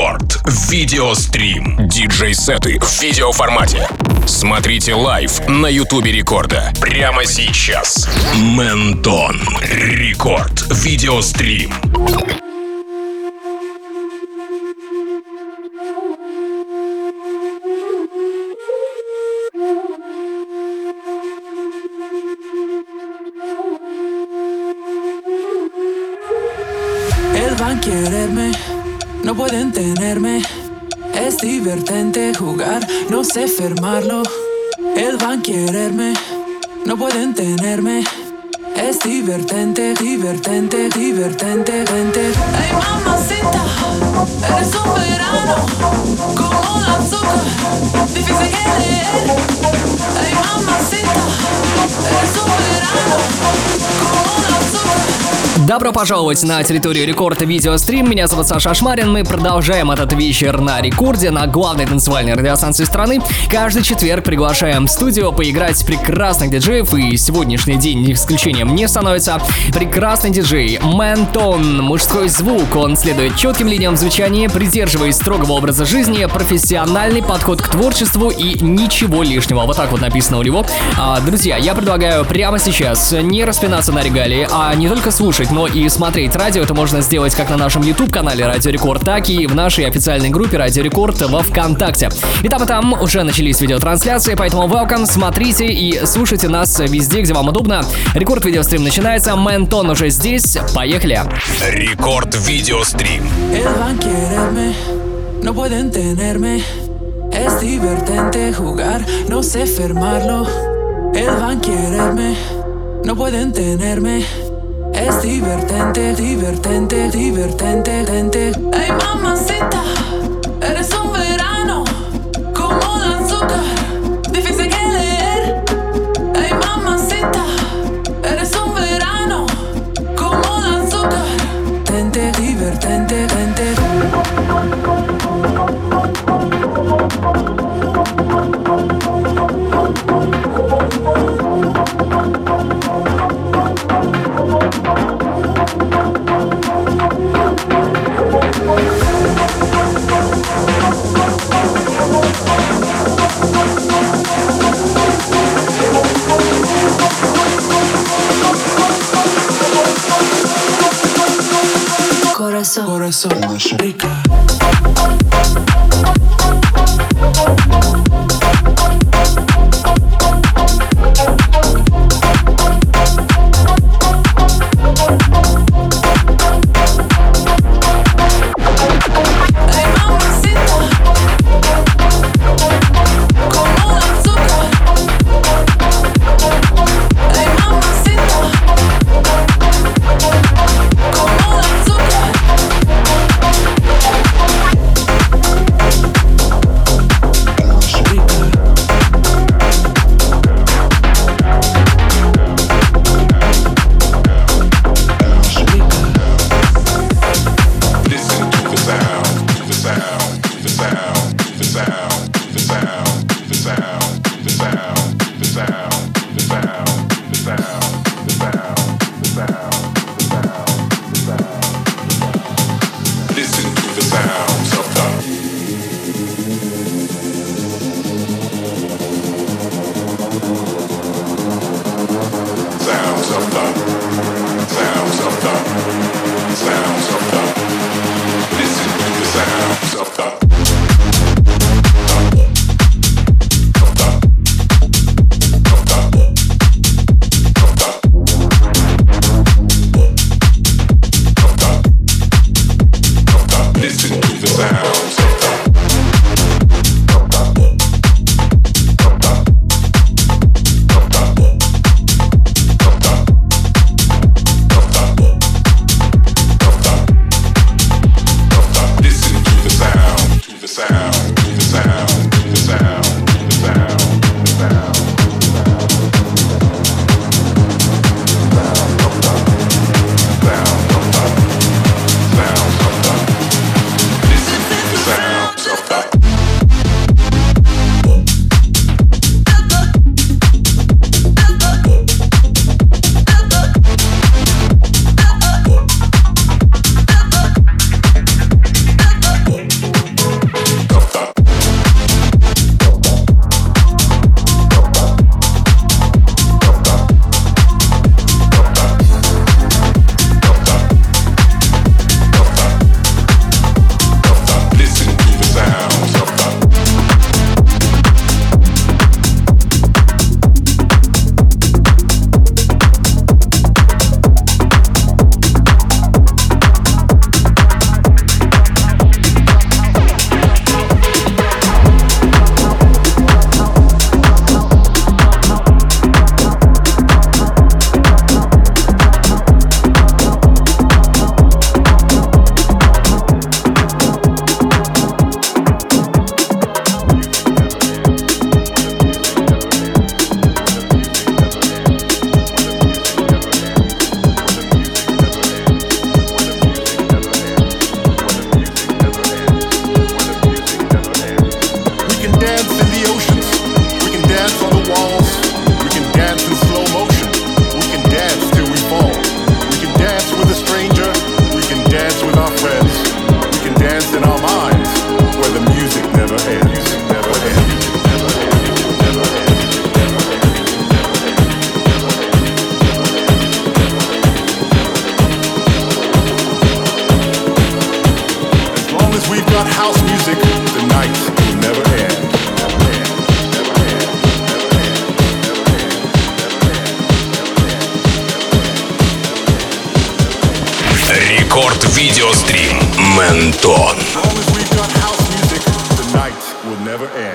Рекорд. Видеострим. Диджей-сеты в видеоформате. Смотрите live на Ютубе Рекорда. Прямо сейчас. Ментон. Рекорд. Видеострим. Es divertente jugar, no sé fermarlo. Él va a quererme, no pueden tenerme. Es divertente, divertente, divertente, divertente. Ay, mamacita, eres un verano, como la azúcar, difícil que leer. Ay, mamacita, eres un verano, como. Добро пожаловать на территорию рекорда видеострим. Меня зовут Саша Ашмарин. Мы продолжаем этот вечер на рекорде на главной танцевальной радиостанции страны. Каждый четверг приглашаем в студию поиграть прекрасных диджеев. И сегодняшний день исключением не становится. Прекрасный диджей Мэнтон. Мужской звук. Он следует четким линиям звучания, придерживаясь строгого образа жизни, профессиональный подход к творчеству и ничего лишнего. Вот так вот написано у него. А, друзья, я предлагаю прямо сейчас не распинаться на регалии, а не только слушать, но и смотреть радио. Это можно сделать как на нашем YouTube-канале Радио Рекорд, так и в нашей официальной группе Радио Рекорд во Вконтакте. И там, и там уже начались видеотрансляции, поэтому welcome, смотрите и слушайте нас везде, где вам удобно. Рекорд видеострим начинается, Мэнтон уже здесь, поехали! Рекорд видеострим. No pueden tenerme. Es divertente jugar, no sé fermarlo. Él va a quererme, no pueden tenerme. Es divertente, divertente, divertente, divertente. Ay, mamacita, Corazón, corazón, por rica. Антон. As long as we've got house music, the night will never end.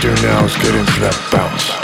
do now is get into that bounce.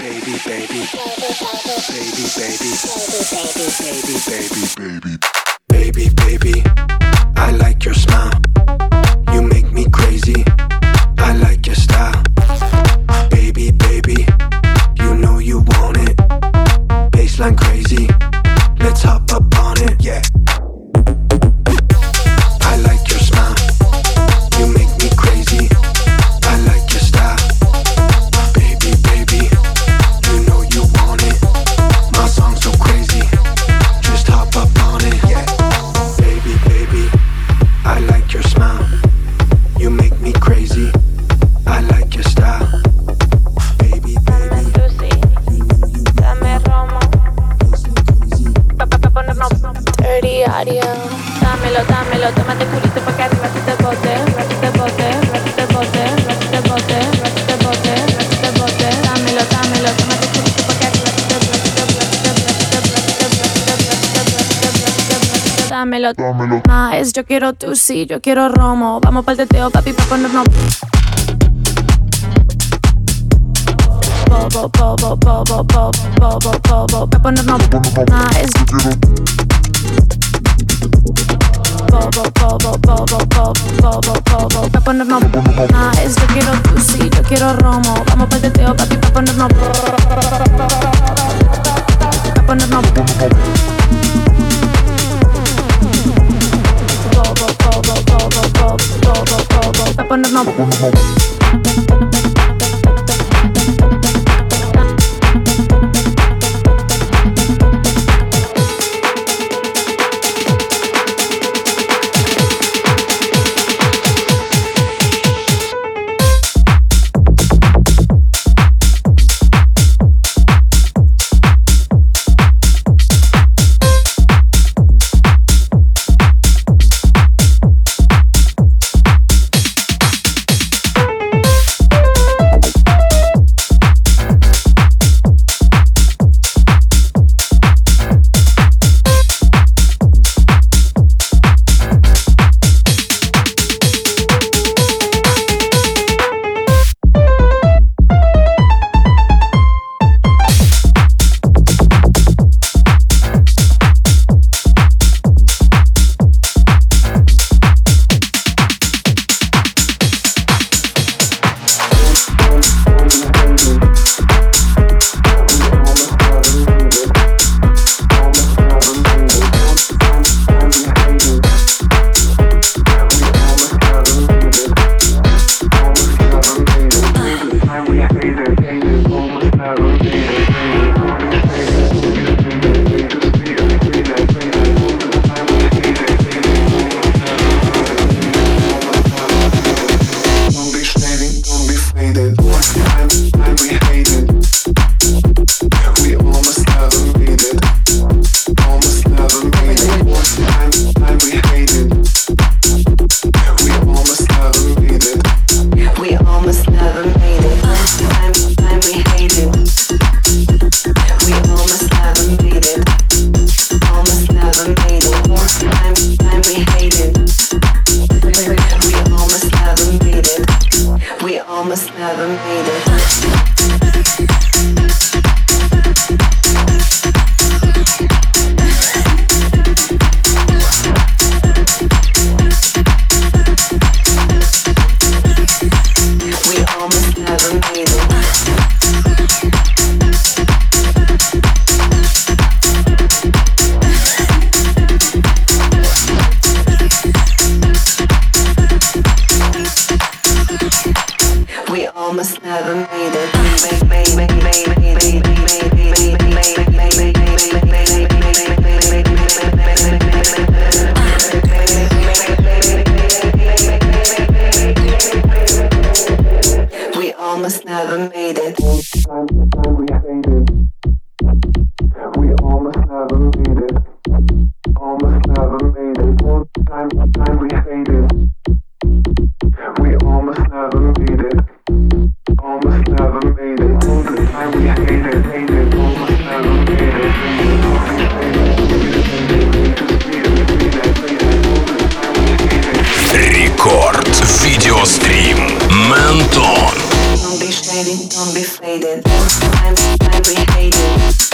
baby, baby, baby, baby, baby, baby, baby, baby, baby, baby. baby. I like your smile. Yo quiero tu sí, yo quiero romo. Vamos para el teteo, papi, para ponernos. Bobo, bobo, bobo, bobo, bobo, bobo, para ponernos. Nice. Bobo, bobo, bobo, bobo, bobo, bobo, para ponernos. Nice, yo quiero tu sí, yo quiero romo. Vamos para el teteo, papi, para ponernos. Para ponernos. ponernos. Это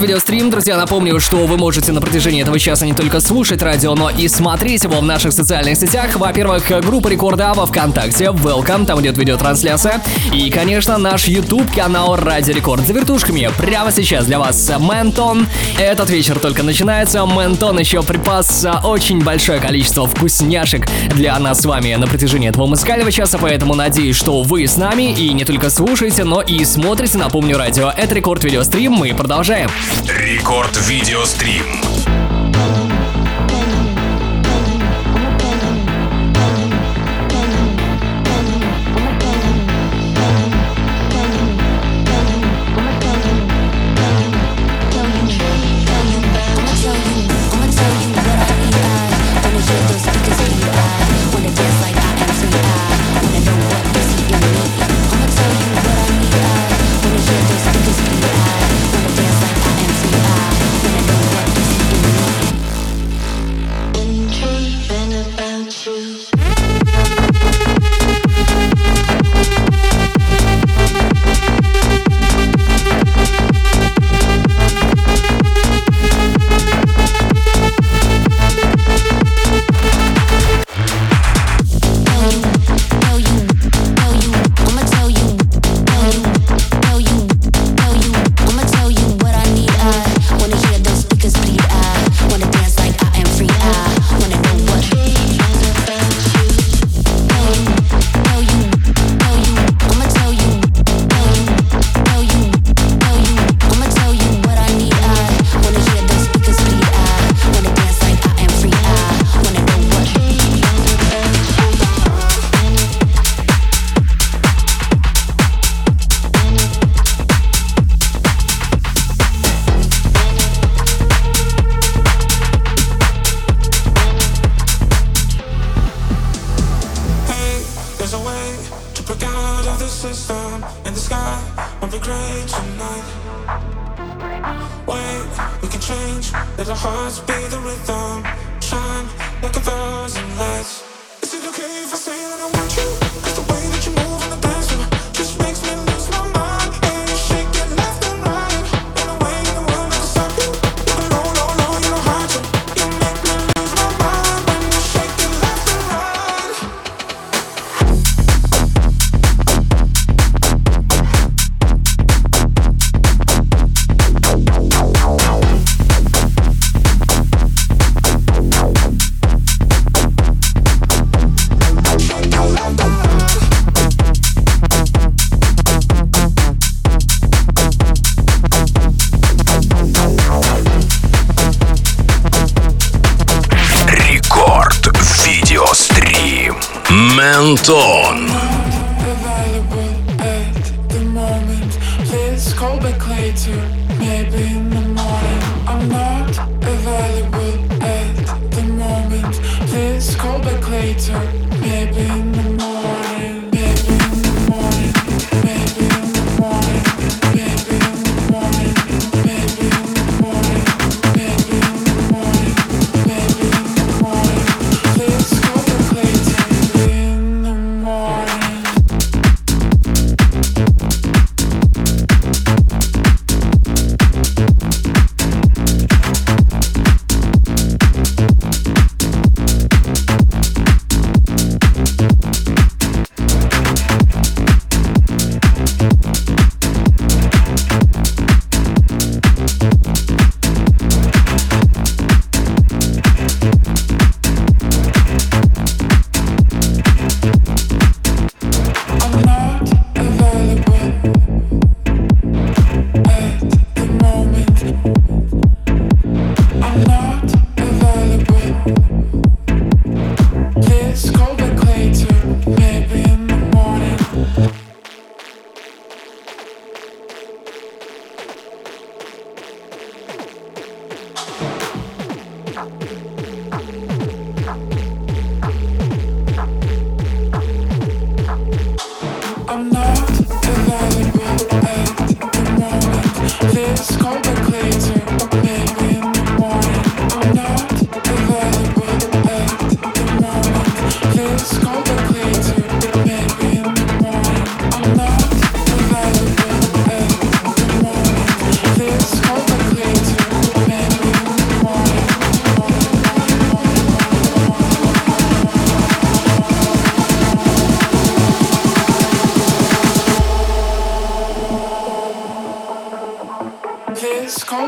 Видеострим. Друзья, напомню, что вы можете на протяжении этого часа не только слушать радио, но и смотреть его в наших социальных сетях. Во-первых, группа Рекорда во Вконтакте, Welcome, там идет видеотрансляция. И, конечно, наш YouTube канал Радио Рекорд за вертушками. Прямо сейчас для вас Ментон. Этот вечер только начинается. Ментон еще припас очень большое количество вкусняшек для нас с вами на протяжении этого музыкального часа, поэтому надеюсь, что вы с нами и не только слушаете, но и смотрите. Напомню, радио это Рекорд Видеострим. Мы продолжаем. Рекорд Видеострим.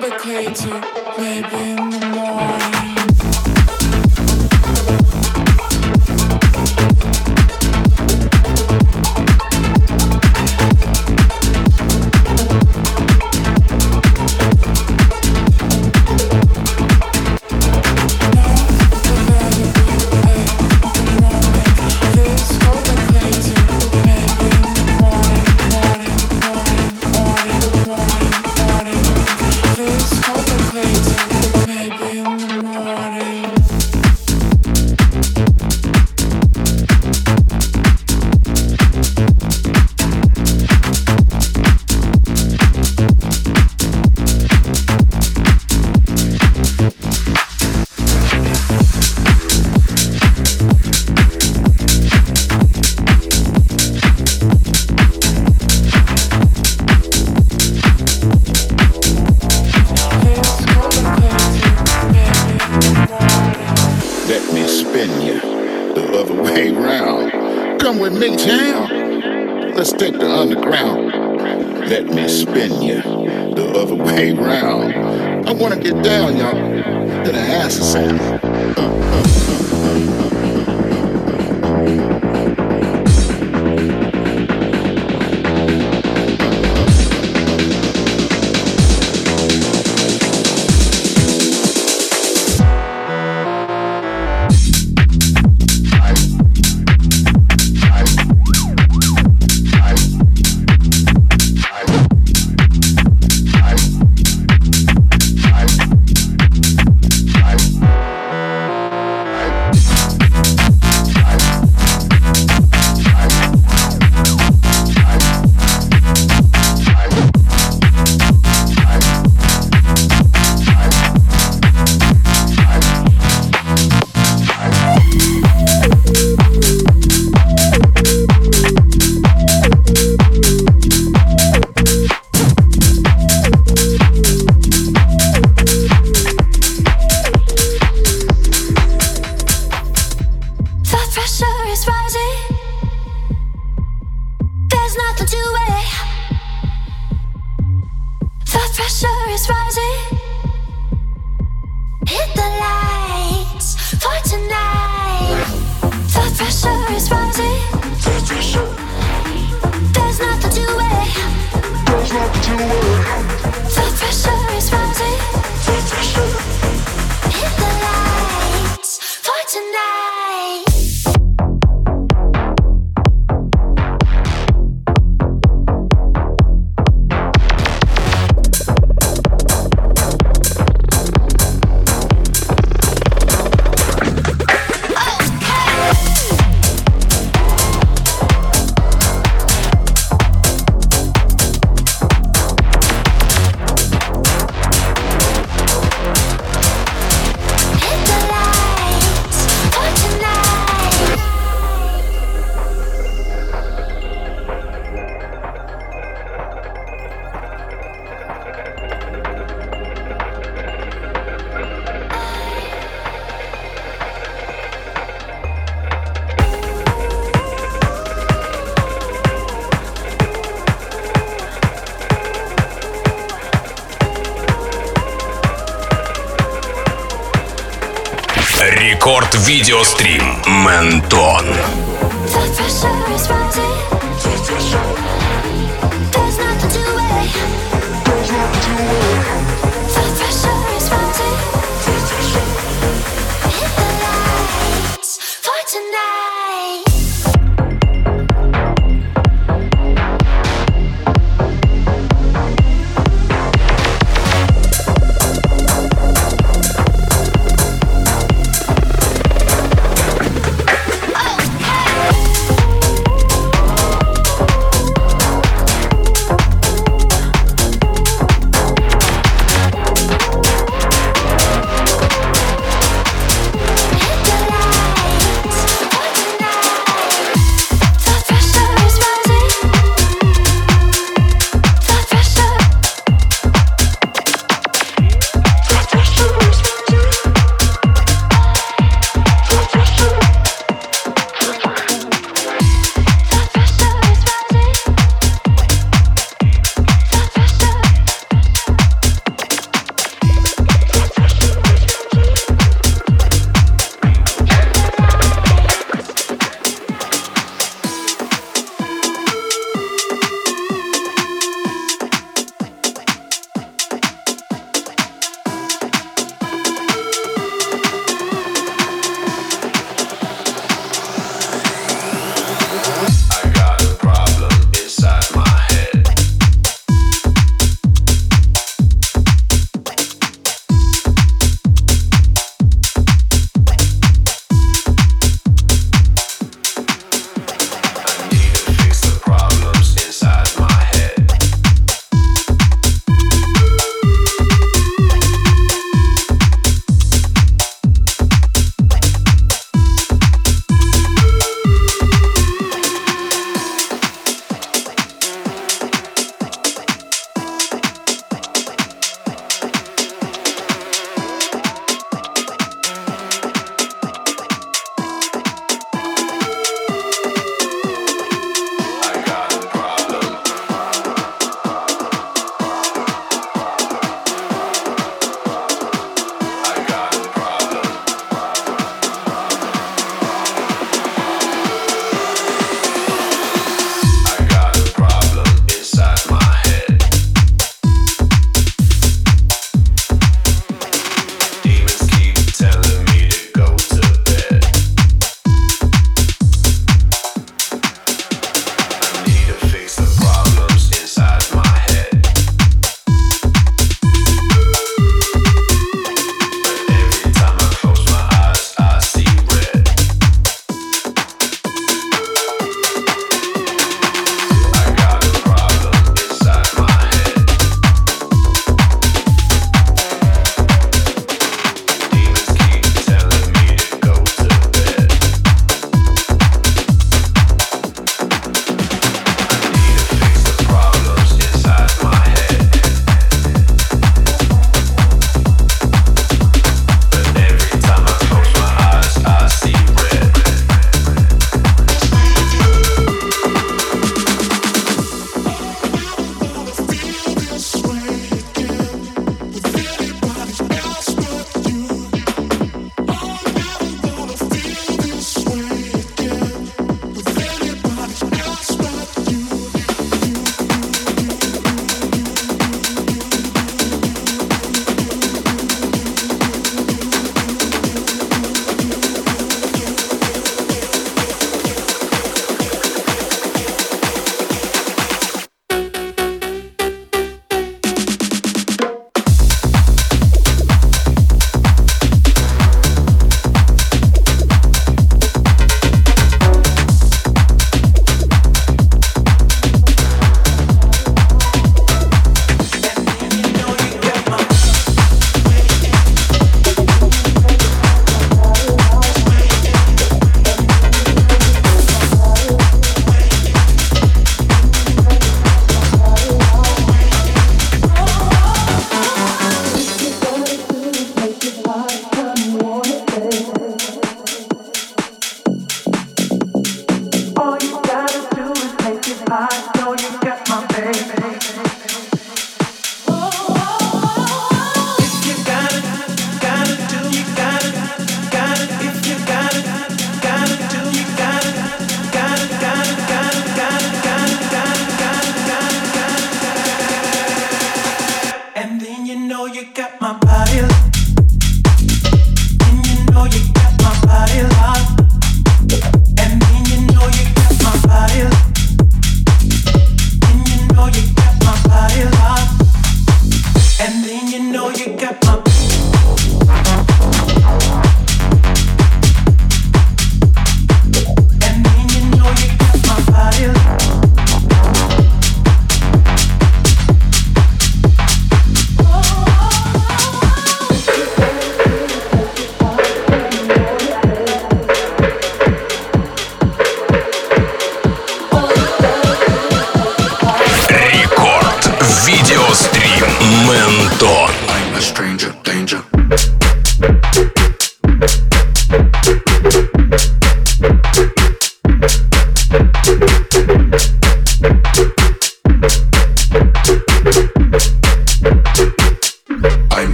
complicated, maybe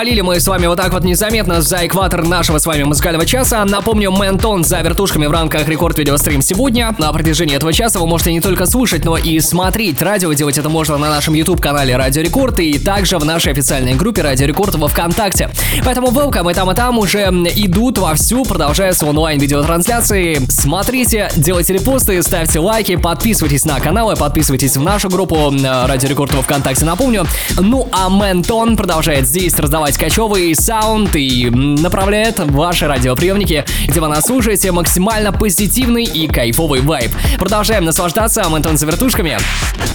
Перевалили мы с вами вот так вот незаметно за экватор нашего с вами музыкального часа. Напомню, Ментон за вертушками в рамках рекорд видеострим сегодня. На протяжении этого часа вы можете не только слушать, но и смотреть радио. Делать это можно на нашем YouTube-канале Радио Рекорд и также в нашей официальной группе Радио Рекорд во Вконтакте. Поэтому welcome и там и там уже идут вовсю, продолжаются онлайн-видеотрансляции. Смотрите, делайте репосты, ставьте лайки, подписывайтесь на каналы, подписывайтесь в нашу группу Радио Рекорд во Вконтакте, напомню. Ну а Ментон продолжает здесь раздавать качевый саунд и направляет ваши радиоприемники, где вы нас слушаете максимально позитивный и кайфовый вайб. Продолжаем наслаждаться Антон за вертушками.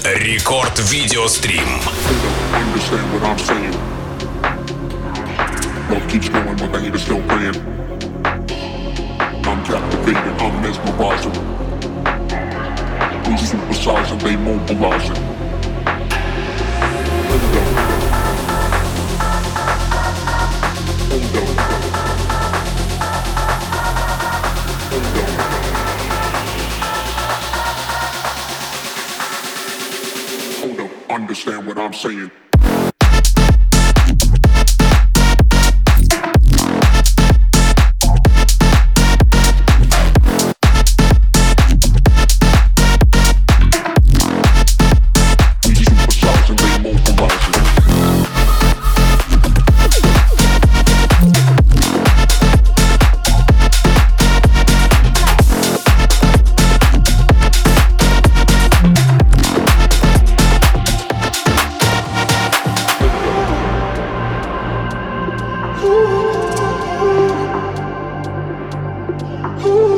Рекорд видеострим. Keeps going, but the hate is still praying. I'm captivating, I'm mesmerizing. These supersizing, they mobilizing. Understand what I'm saying. Ooh.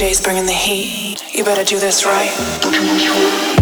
DJ's bringing the heat. You better do this right.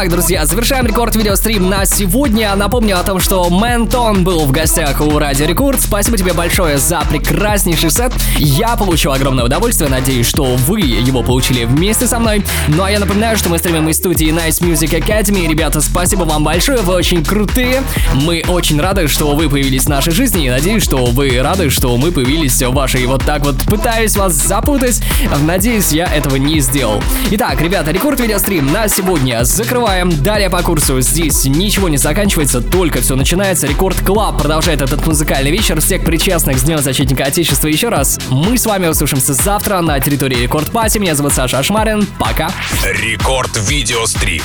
Итак, друзья, завершаем рекорд видеострим на сегодня. Напомню о том, что Ментон был в гостях у Радио Рекорд. Спасибо тебе большое за прекраснейший сет. Я получил огромное удовольствие. Надеюсь, что вы его получили вместе со мной. Ну а я напоминаю, что мы стримим из студии Nice Music Academy. Ребята, спасибо вам большое, вы очень крутые. Мы очень рады, что вы появились в нашей жизни. И надеюсь, что вы рады, что мы появились в вашей. Вот так вот пытаюсь вас запутать. Надеюсь, я этого не сделал. Итак, ребята, рекорд видеострим на сегодня закрываем. Далее по курсу здесь ничего не заканчивается, только все начинается. Рекорд Клаб продолжает этот музыкальный вечер. Всех причастных с Днем Защитника Отечества еще раз. Мы с вами услышимся завтра на территории Рекорд Пати. Меня зовут Саша Ашмарин. Пока. Рекорд видеострим.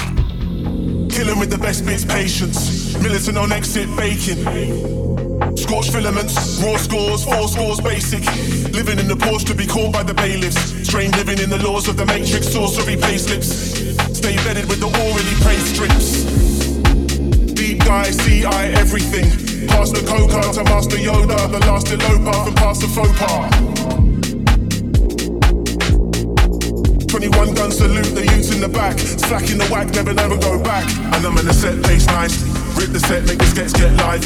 Killing with the best bits, patience. Militant on exit, baking. Scorched filaments, raw scores, four scores basic. Living in the Porsche to be caught by the bailiffs. Strange living in the laws of the matrix, sorcery payslips. Stay bedded with the already praised strips. Deep dive, CI everything. Pass the coca to Master Yoda, the last eloper from past the faux pas. 21 gun salute, the youths in the back. Slacking the whack, never, never go back. And I'm in the set pace nicely. Rip the set, make the sketch get live.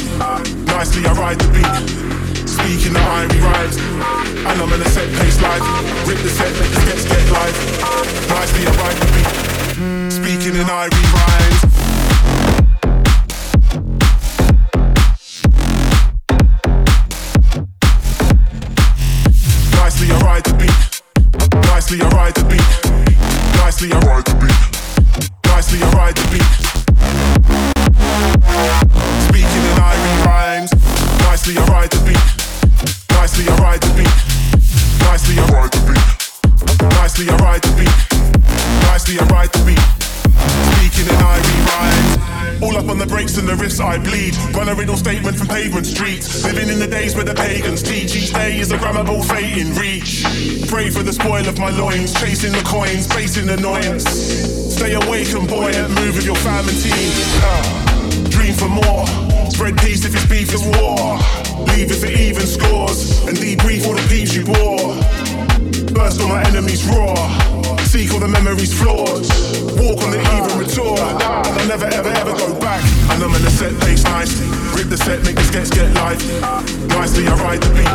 Nicely, I ride the beat. Speaking the irie rhymes. And I'm in the set pace live. Rip the set, make the sketch get live. Nicely, I ride the beat. Speaking in irie rhymes. Nicely, I ride the beat. Nicely, I ride the beat. Nicely, I ride the beat. Nicely, I ride the beat. Speaking in irie rhymes. Nicely, I ride the beat. Nicely, I ride the beat. Nicely, I ride the beat. Nicely, I ride the beat. Nicely, I ride the beat. Speaking in irie rhymes. All up on the brakes and the riffs I bleed. Run a riddle statement from pavement streets. Living in the days where the pagans teach. Each day is a grammable fate in reach. Pray for the spoil of my loins. Chasing the coins, facing annoyance. Stay awake and buoyant. Move with your fam and team. Ah, Dream for more. Spread peace if it's beef is war. Leave if it even scores. And debrief all the peace you bore. Burst on my enemies raw. Seek all the memories flawed. Walk on the even retour. And I'll never ever ever go back. And I'm in the set pace nicely. Rip the set, make the sketch get lively. Nicely I ride the beat.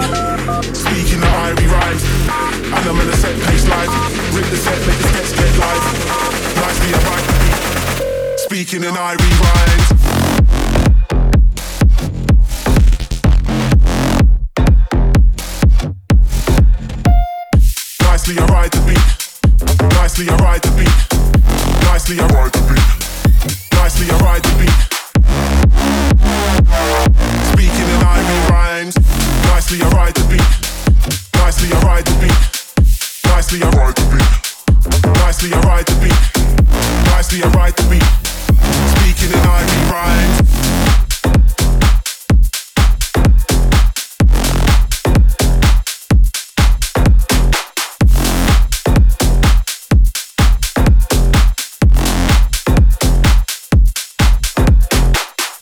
Speaking the irie rhymes. And I'm in the set pace lively. Rip the set, make the sketch get lively. Nicely I ride the beat. Speaking in irie rhymes. Nicely I ride the beat. Nicely I ride the beat. Nicely I ride the beat. Nicely I ride the beat. Speaking in irie rhymes. Nicely I ride the beat. Nicely I ride the beat. Nicely I ride the beat. Nicely I ride the beat. Nicely I ride the beat. Speaking in irie rhymes.